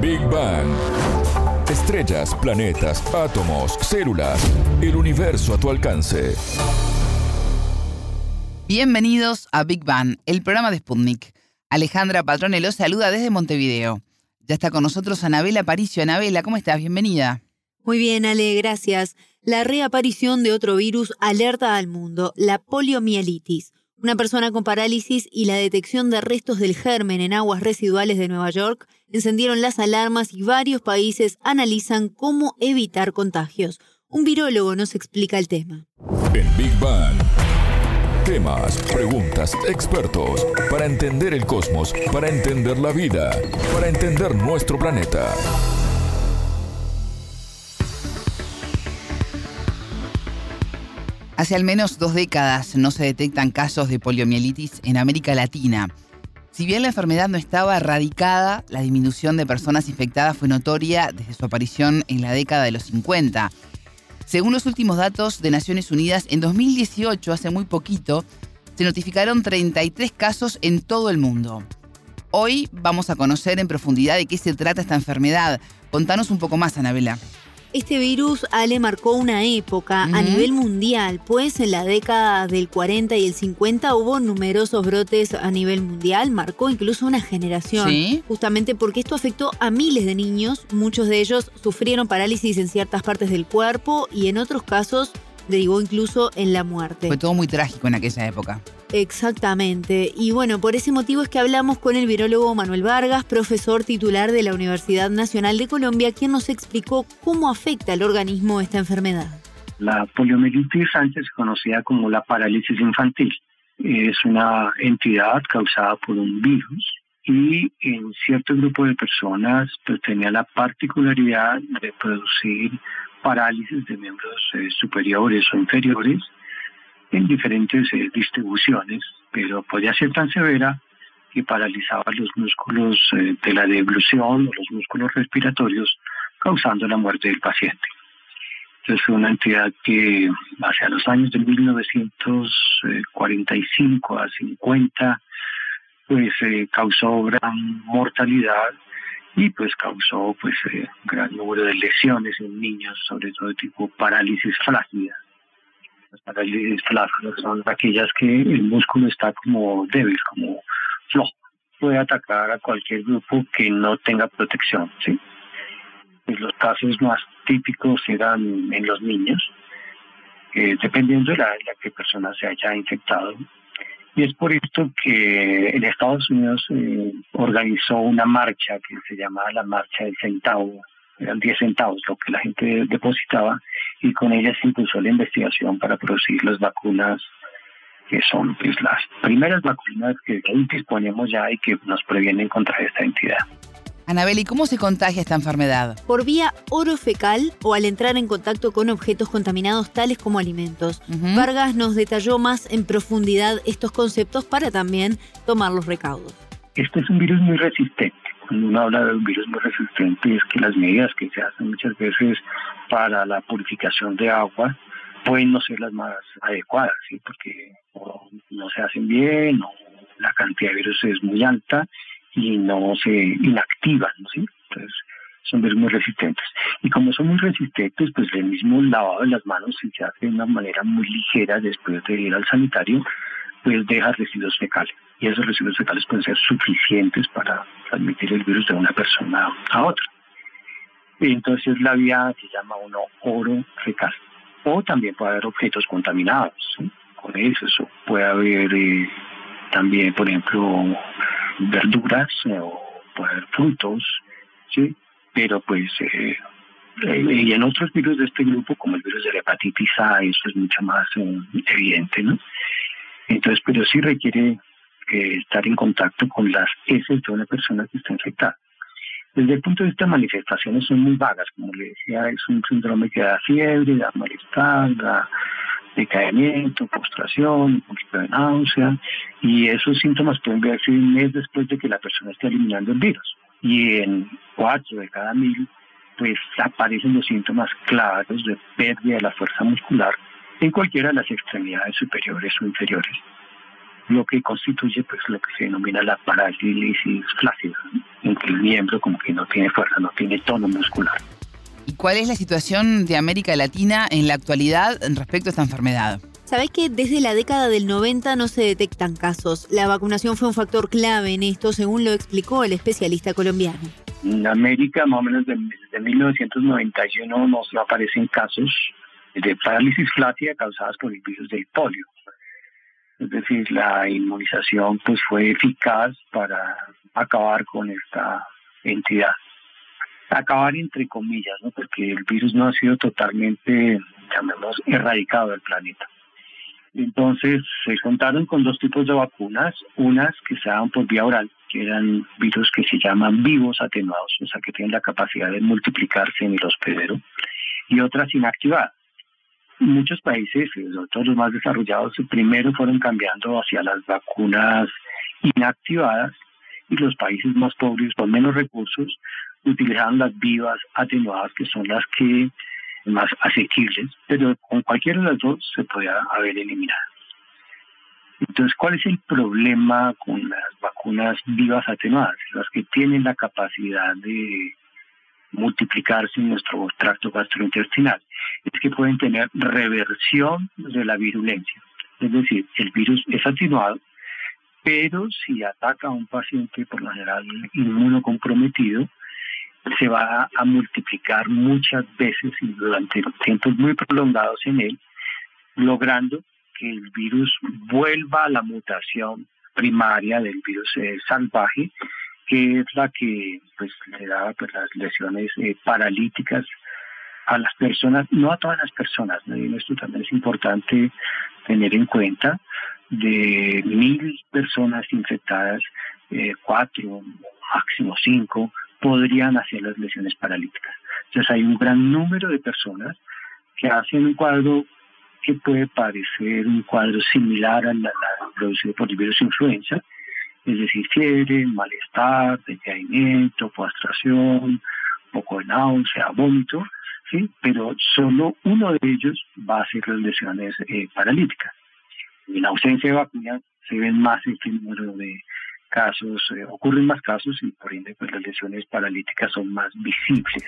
Big Bang. Estrellas, planetas, átomos, células, el universo a tu alcance. Bienvenidos a Big Bang, el programa de Sputnik. Alejandra Patrone los saluda desde Montevideo. Ya está con nosotros Anabela Paricio. Anabela, ¿cómo estás? Bienvenida. Muy bien, Ale, gracias. La reaparición de otro virus alerta al mundo, la poliomielitis. Una persona con parálisis y la detección de restos del germen en aguas residuales de Nueva York encendieron las alarmas y varios países analizan cómo evitar contagios. Un virólogo nos explica el tema. En Big Bang. Temas, preguntas, expertos, para entender el cosmos, para entender la vida, para entender nuestro planeta. Hace al menos dos décadas no se detectan casos de poliomielitis en América Latina. Si bien la enfermedad no estaba erradicada, la disminución de personas infectadas fue notoria desde su aparición en la década de los 50. Según los últimos datos de Naciones Unidas, en 2018, hace muy poquito, se notificaron 33 casos en todo el mundo. Hoy vamos a conocer en profundidad de qué se trata esta enfermedad. Contanos un poco más, Anabela. Este virus, Ale, marcó una época a nivel mundial, pues en la década del 40 y el 50 hubo numerosos brotes a nivel mundial, marcó incluso una generación, justamente porque esto afectó a miles de niños, muchos de ellos sufrieron parálisis en ciertas partes del cuerpo y en otros casos derivó incluso en la muerte. Fue todo muy trágico en aquella época. Exactamente. Y bueno, por ese motivo es que hablamos con el virólogo Manuel Vargas, profesor titular de la Universidad Nacional de Colombia, quien nos explicó cómo afecta al organismo esta enfermedad. La poliomielitis antes conocida como la parálisis infantil. Es una entidad causada por un virus y en cierto grupo de personas pues, tenía la particularidad de producir parálisis de miembros eh, superiores o inferiores en diferentes eh, distribuciones, pero podía ser tan severa que paralizaba los músculos eh, de la deglución o los músculos respiratorios, causando la muerte del paciente. Entonces fue una entidad que hacia los años de 1945 a 50 pues causó gran mortalidad y pues causó pues eh, gran número de lesiones en niños, sobre todo tipo parálisis flácida. Las parálisis flácidas son aquellas que el músculo está como débil, como flojo. Puede atacar a cualquier grupo que no tenga protección, ¿sí? Pues los casos más típicos eran en los niños, eh, dependiendo de la, la que persona se haya infectado, y es por esto que en Estados Unidos eh, organizó una marcha que se llamaba la Marcha del Centavo. Eran 10 centavos lo que la gente depositaba y con ella se impulsó la investigación para producir las vacunas que son pues, las primeras vacunas que disponemos ya y que nos previenen contra esta entidad. Anabel, ¿y cómo se contagia esta enfermedad? Por vía orofecal o al entrar en contacto con objetos contaminados tales como alimentos. Vargas nos detalló más en profundidad estos conceptos para también tomar los recaudos. Este es un virus muy resistente. Cuando uno habla de un virus muy resistente es que las medidas que se hacen muchas veces para la purificación de agua pueden no ser las más adecuadas, ¿sí? porque no se hacen bien o la cantidad de virus es muy alta y no se inactivan. ¿Sí? Entonces, son virus muy resistentes. Y como son muy resistentes, pues el mismo lavado de las manos, si se hace de una manera muy ligera después de ir al sanitario, pues deja residuos fecales. Y esos residuos fecales pueden ser suficientes para transmitir el virus de una persona a otra. Entonces la vía se llama uno oro fecal. O también puede haber objetos contaminados. Con eso, eso puede haber eh, también, por ejemplo, verduras o frutos, ¿sí? Pero pues, eh, eh, y en otros virus de este grupo, como el virus de la hepatitis A, eso es mucho más eh, evidente, ¿no? Entonces, pero sí requiere estar en contacto con las heces de una persona que está infectada. Desde el punto de vista de manifestaciones son muy vagas, como le decía, es un síndrome que da fiebre, da malestar, da decaimiento, postración, un poquito de náusea, y esos síntomas pueden verse un mes después de que la persona esté eliminando el virus. Y en cuatro de cada mil, pues aparecen los síntomas claros de pérdida de la fuerza muscular en cualquiera de las extremidades superiores o inferiores. lo que constituye pues lo que se denomina la parálisis flácida, en que el miembro como que no tiene fuerza, no tiene tono muscular. ¿Y cuál es la situación de América Latina en la actualidad respecto a esta enfermedad? Sabés que desde la década del 90 no se detectan casos. La vacunación fue un factor clave en esto, según lo explicó el especialista colombiano. En América, más o menos desde 1991, no aparecen casos de parálisis flácida causadas por el virus del polio. Es decir, la inmunización pues fue eficaz para acabar con esta entidad. Acabar entre comillas, porque el virus no ha sido totalmente, llamemos, erradicado del planeta. Entonces se contaron con dos tipos de vacunas, unas que se daban por vía oral, que eran virus que se llaman vivos atenuados, o sea que tienen la capacidad de multiplicarse en el hospedero, y otras inactivadas. Muchos países, sobre todo los más desarrollados, primero fueron cambiando hacia las vacunas inactivadas y los países más pobres con menos recursos utilizaron las vivas atenuadas, que son las que más asequibles, pero con cualquiera de las dos se podía haber eliminado. Entonces, ¿cuál es el problema con las vacunas vivas atenuadas? Las que tienen la capacidad de multiplicarse en nuestro tracto gastrointestinal. Es que pueden tener reversión de la virulencia. Es decir, el virus es atenuado, pero si ataca a un paciente, por lo general inmunocomprometido, se va a multiplicar muchas veces y durante tiempos muy prolongados en él, logrando que el virus vuelva a la mutación primaria del virus eh, salvaje, que es la que pues le da pues, las lesiones eh, paralíticas a las personas, no a todas las personas, esto también es importante tener en cuenta, de mil personas infectadas, eh, cuatro, máximo cinco, podrían hacer las lesiones paralíticas. Entonces hay un gran número de personas que hacen un cuadro que puede parecer un cuadro similar al, producido por el virus influenza, es decir, fiebre, malestar, decaimiento, postración, poco de náusea, vómito, ¿sí? pero solo uno de ellos va a hacer las lesiones eh, paralíticas. En ausencia de vacuna se ven más este número de, casos, eh, ocurren más casos y por ende pues, las lesiones paralíticas son más visibles.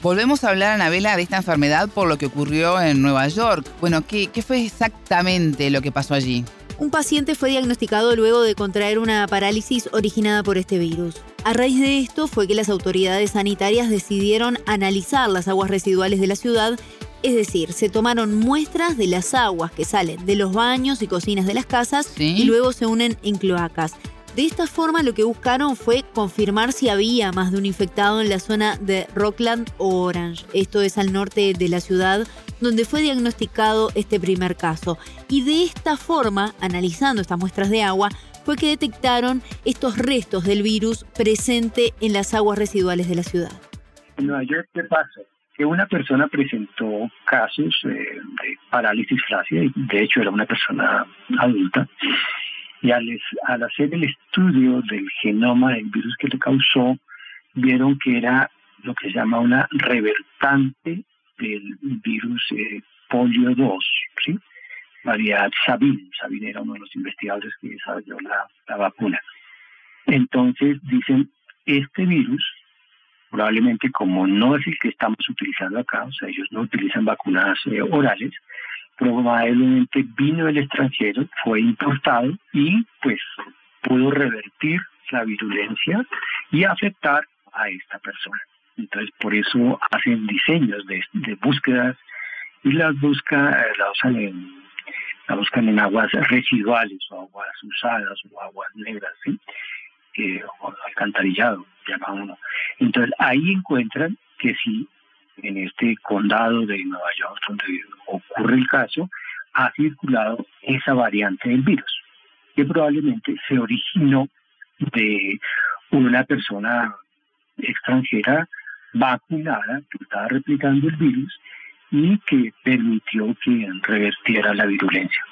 Volvemos a hablar, Anabela, de esta enfermedad por lo que ocurrió en Nueva York. Bueno, ¿qué, ¿qué fue exactamente lo que pasó allí? Un paciente fue diagnosticado luego de contraer una parálisis originada por este virus. A raíz de esto fue que las autoridades sanitarias decidieron analizar las aguas residuales de la ciudad, es decir, se tomaron muestras de las aguas que salen de los baños y cocinas de las casas y luego se unen en cloacas. De esta forma lo que buscaron fue confirmar si había más de un infectado en la zona de Rockland o Orange. Esto es al norte de la ciudad donde fue diagnosticado este primer caso. Y de esta forma, analizando estas muestras de agua, fue que detectaron estos restos del virus presente en las aguas residuales de la ciudad. En Nueva York, ¿qué pasó? Que una persona presentó casos eh, de parálisis flácida, de hecho era una persona adulta, y al, hacer el estudio del genoma del virus que le causó, vieron que era lo que se llama una revertante del virus eh, polio 2, ¿sí? variedad Sabin. Sabin era uno de los investigadores que desarrolló la, la vacuna. Entonces dicen, este virus, probablemente como no es el que estamos utilizando acá, o sea, ellos no utilizan vacunas eh, orales, probablemente vino del extranjero, fue importado y pues pudo revertir la virulencia y afectar a esta persona. Entonces por eso hacen diseños de, búsquedas y las busca, la usan en la buscan en aguas residuales o aguas usadas o aguas negras, ¿sí? o alcantarillado, llama uno. Entonces ahí encuentran que si en este condado de Nueva York donde ocurre el caso, ha circulado esa variante del virus, que probablemente se originó de una persona extranjera vacunada que estaba replicando el virus y que permitió que revertiera la virulencia.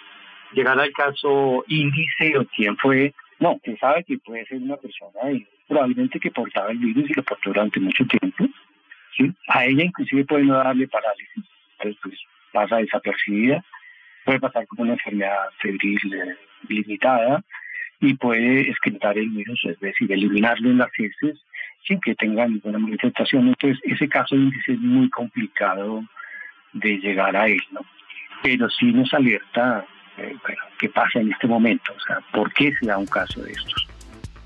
Llegar al caso índice o quién fue, no, se sabe que puede ser una persona probablemente que portaba el virus y lo portó durante mucho tiempo, a ella inclusive puede no darle parálisis, entonces pues pasa desapercibida, puede pasar como una enfermedad febril eh, limitada y puede excretar el virus, es decir, eliminarlo en las heces sin que tenga ninguna manifestación. Entonces, ese caso es muy complicado de llegar a él, ¿no? Pero sí nos alerta, eh, qué pasa en este momento, o sea, por qué se da un caso de estos.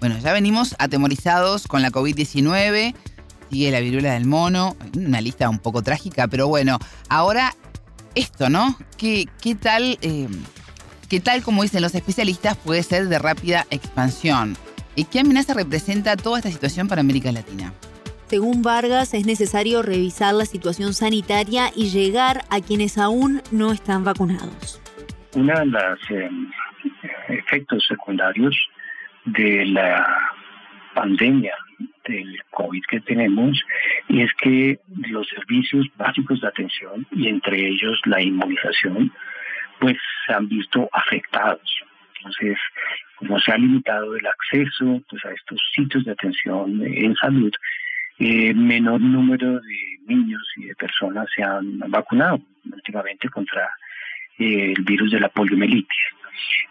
Bueno, ya venimos atemorizados con la COVID-19, sigue la viruela del mono, una lista un poco trágica, pero bueno, ahora esto, ¿no? ¿Qué, qué tal, eh, qué tal, como dicen los especialistas, puede ser de rápida expansión? ¿Y qué amenaza representa toda esta situación para América Latina? Según Vargas, es necesario revisar la situación sanitaria y llegar a quienes aún no están vacunados. Uno de los eh, efectos secundarios de la pandemia del COVID que tenemos es que los servicios básicos de atención y entre ellos la inmunización pues se han visto afectados. Entonces, como se ha limitado el acceso pues, a estos sitios de atención en salud, eh, menor número de niños y de personas se han vacunado últimamente contra eh, el virus de la poliomielitis.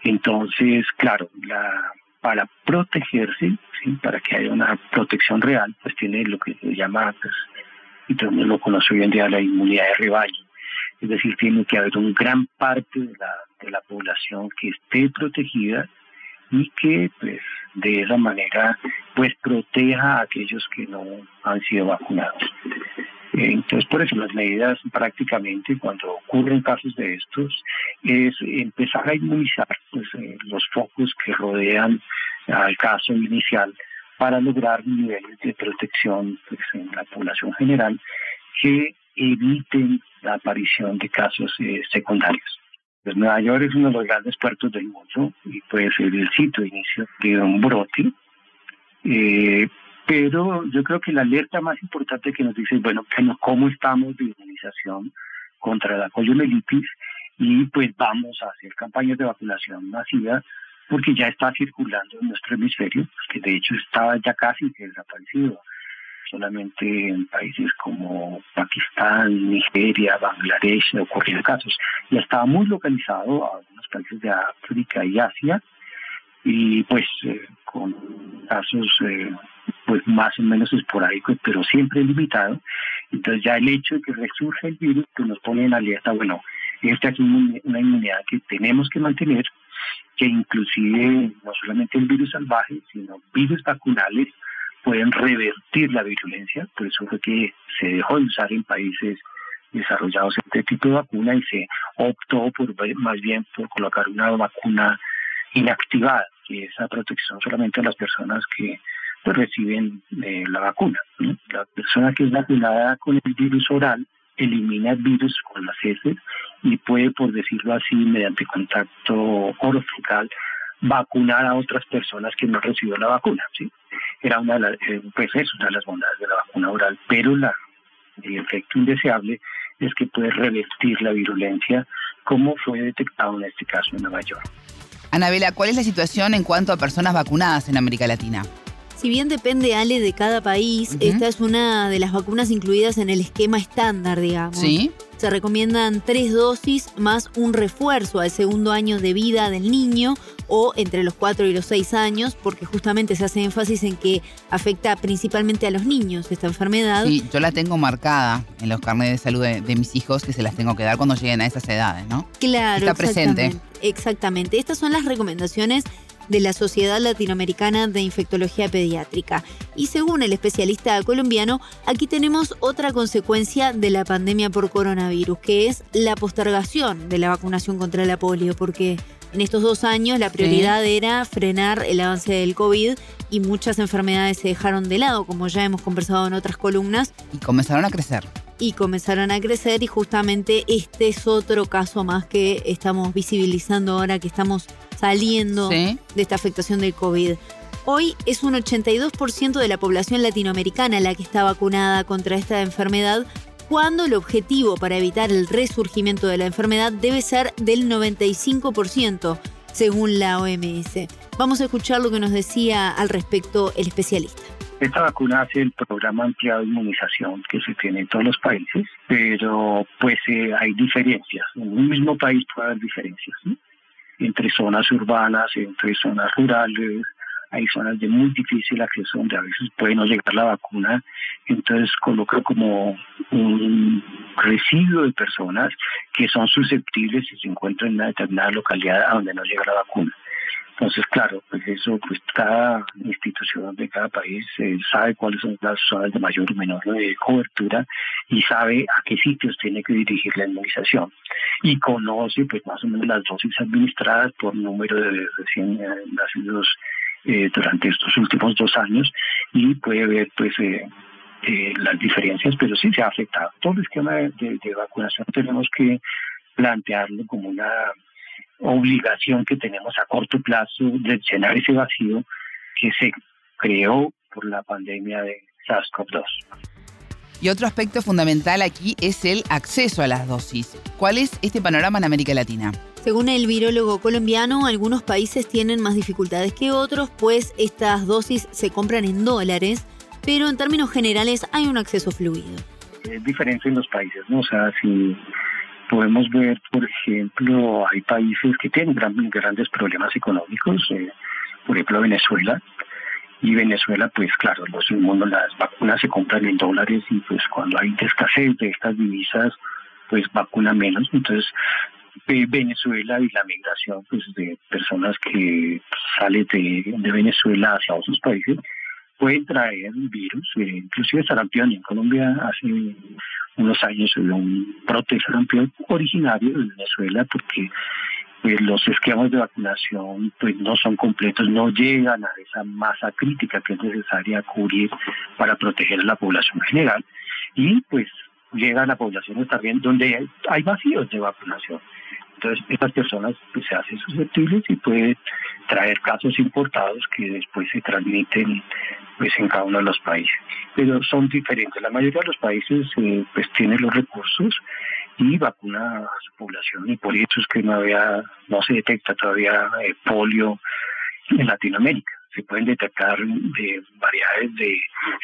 Entonces, claro, la, para protegerse, para que haya una protección real, pues tiene lo que se llama, pues, y todo el mundo lo conoce hoy en día, la inmunidad de rebaño. Es decir, tiene que haber un gran parte de la, de la población que esté protegida y que pues de esa manera pues proteja a aquellos que no han sido vacunados. Entonces, por eso las medidas prácticamente cuando ocurren casos de estos es empezar a inmunizar pues, eh, los focos que rodean al caso inicial para lograr niveles de protección pues, en la población general que eviten la aparición de casos eh, secundarios. Pues Nueva York es uno de los grandes puertos del mundo y puede ser el sitio de inicio de un brote. Eh, pero yo creo que la alerta más importante que nos dice, bueno, cómo estamos de inmunización contra la poliomielitis y pues vamos a hacer campañas de vacunación masiva porque ya está circulando en nuestro hemisferio, que de hecho estaba ya casi desaparecido solamente en países como Pakistán, Nigeria, Bangladesh ocurrieron casos. Ya estaba muy localizado a algunos países de África y Asia y pues eh, con casos eh, pues más o menos esporádicos, pero siempre limitado. Entonces ya el hecho de que resurja el virus pues nos pone en alerta, bueno, esta es una inmunidad que tenemos que mantener, que inclusive no solamente el virus salvaje, sino virus vacunales pueden revertir la virulencia, por eso fue que se dejó de usar en países desarrollados este tipo de vacuna y se optó por más bien por colocar una vacuna inactivada, que es la protección solamente a las personas que pues, reciben eh, la vacuna. La persona que es vacunada con el virus oral elimina el virus con las heces y puede, por decirlo así, mediante contacto orofacial, vacunar a otras personas que no reciben la vacuna. ¿sí? Era una de las, eh, pues una de las bondades de la vacuna oral, pero la, el efecto indeseable es que puede revertir la virulencia, como fue detectado en este caso en Nueva York. Anabela, ¿cuál es la situación en cuanto a personas vacunadas en América Latina? Si bien depende, Ale, de cada país, esta es una de las vacunas incluidas en el esquema estándar, digamos. Sí. Se recomiendan tres dosis más un refuerzo al segundo año de vida del niño o entre los cuatro y los seis años, porque justamente se hace énfasis en que afecta principalmente a los niños esta enfermedad. Sí, yo la tengo marcada en los carnets de salud de, mis hijos que se las tengo que dar cuando lleguen a esas edades, ¿no? Claro. Está presente. Exactamente. Estas son las recomendaciones de la Sociedad Latinoamericana de Infectología Pediátrica. Y según el especialista colombiano, aquí tenemos otra consecuencia de la pandemia por coronavirus, que es la postergación de la vacunación contra la polio, porque en estos dos años la prioridad era frenar el avance del COVID y muchas enfermedades se dejaron de lado, como ya hemos conversado en otras columnas. Y comenzaron a crecer y comenzaron a crecer y justamente este es otro caso más que estamos visibilizando ahora que estamos saliendo de esta afectación del COVID. Hoy es un 82% de la población latinoamericana la que está vacunada contra esta enfermedad, cuando el objetivo para evitar el resurgimiento de la enfermedad debe ser del 95%, según la OMS. Vamos a escuchar lo que nos decía al respecto el especialista. Esta vacuna hace el programa ampliado de inmunización que se tiene en todos los países, pero pues eh, hay diferencias. En un mismo país puede haber diferencias entre zonas urbanas, entre zonas rurales, hay zonas de muy difícil acceso donde a veces puede no llegar la vacuna, entonces coloca como un residuo de personas que son susceptibles y se encuentran en una determinada localidad a donde no llega la vacuna. Entonces, claro, pues eso, pues cada institución de cada país eh, sabe cuáles son las zonas de mayor o menor de cobertura y sabe a qué sitios tiene que dirigir la inmunización. Y conoce, pues, más o menos las dosis administradas por número de recién nacidos eh, durante estos últimos dos años y puede ver, pues, eh, las diferencias, pero sí se ha afectado. Todo el esquema de vacunación tenemos que plantearlo como una obligación que tenemos a corto plazo de llenar ese vacío que se creó por la pandemia de SARS-CoV-2. Y otro aspecto fundamental aquí es el acceso a las dosis. ¿Cuál es este panorama en América Latina? Según el virólogo colombiano, algunos países tienen más dificultades que otros, pues estas dosis se compran en dólares, pero en términos generales hay un acceso fluido. Es diferente en los países, ¿no? O sea, si podemos ver, por ejemplo, hay países que tienen grandes problemas económicos, eh, por ejemplo Venezuela, y Venezuela, pues claro, los las vacunas se compran en dólares y pues cuando hay escasez de estas divisas, pues vacuna menos. Entonces, Venezuela y la migración pues de personas que salen de, de Venezuela hacia otros países pueden traer virus, eh, inclusive sarampión. En Colombia hace unos años hubo un brote de sarampión originario de Venezuela porque pues, los esquemas de vacunación pues no son completos, no llegan a esa masa crítica que es necesaria cubrir para proteger a la población general y pues llega a la población también donde hay vacíos de vacunación. Entonces, estas personas pues, se hacen susceptibles y puede traer casos importados que después se transmiten pues, en cada uno de los países. Pero son diferentes. La mayoría de los países eh, pues tienen los recursos y vacuna a su población y por eso es que no había, no se detecta todavía eh, polio en Latinoamérica. Se pueden detectar de variedades de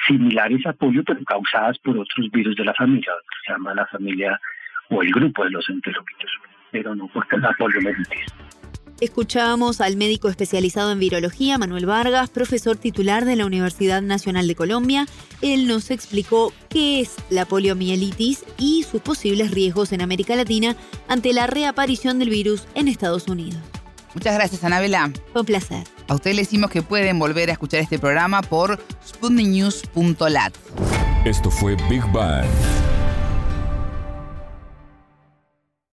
similares a polio, pero causadas por otros virus de la familia, se llama la familia o el grupo de los enterovirus pero no porque la poliomielitis. Escuchábamos al médico especializado en virología, Manuel Vargas, profesor titular de la Universidad Nacional de Colombia. Él nos explicó qué es la poliomielitis y sus posibles riesgos en América Latina ante la reaparición del virus en Estados Unidos. Muchas gracias, Anabela. Fue un placer. A ustedes les decimos que pueden volver a escuchar este programa por sputniknews.lat. Esto fue Big Bang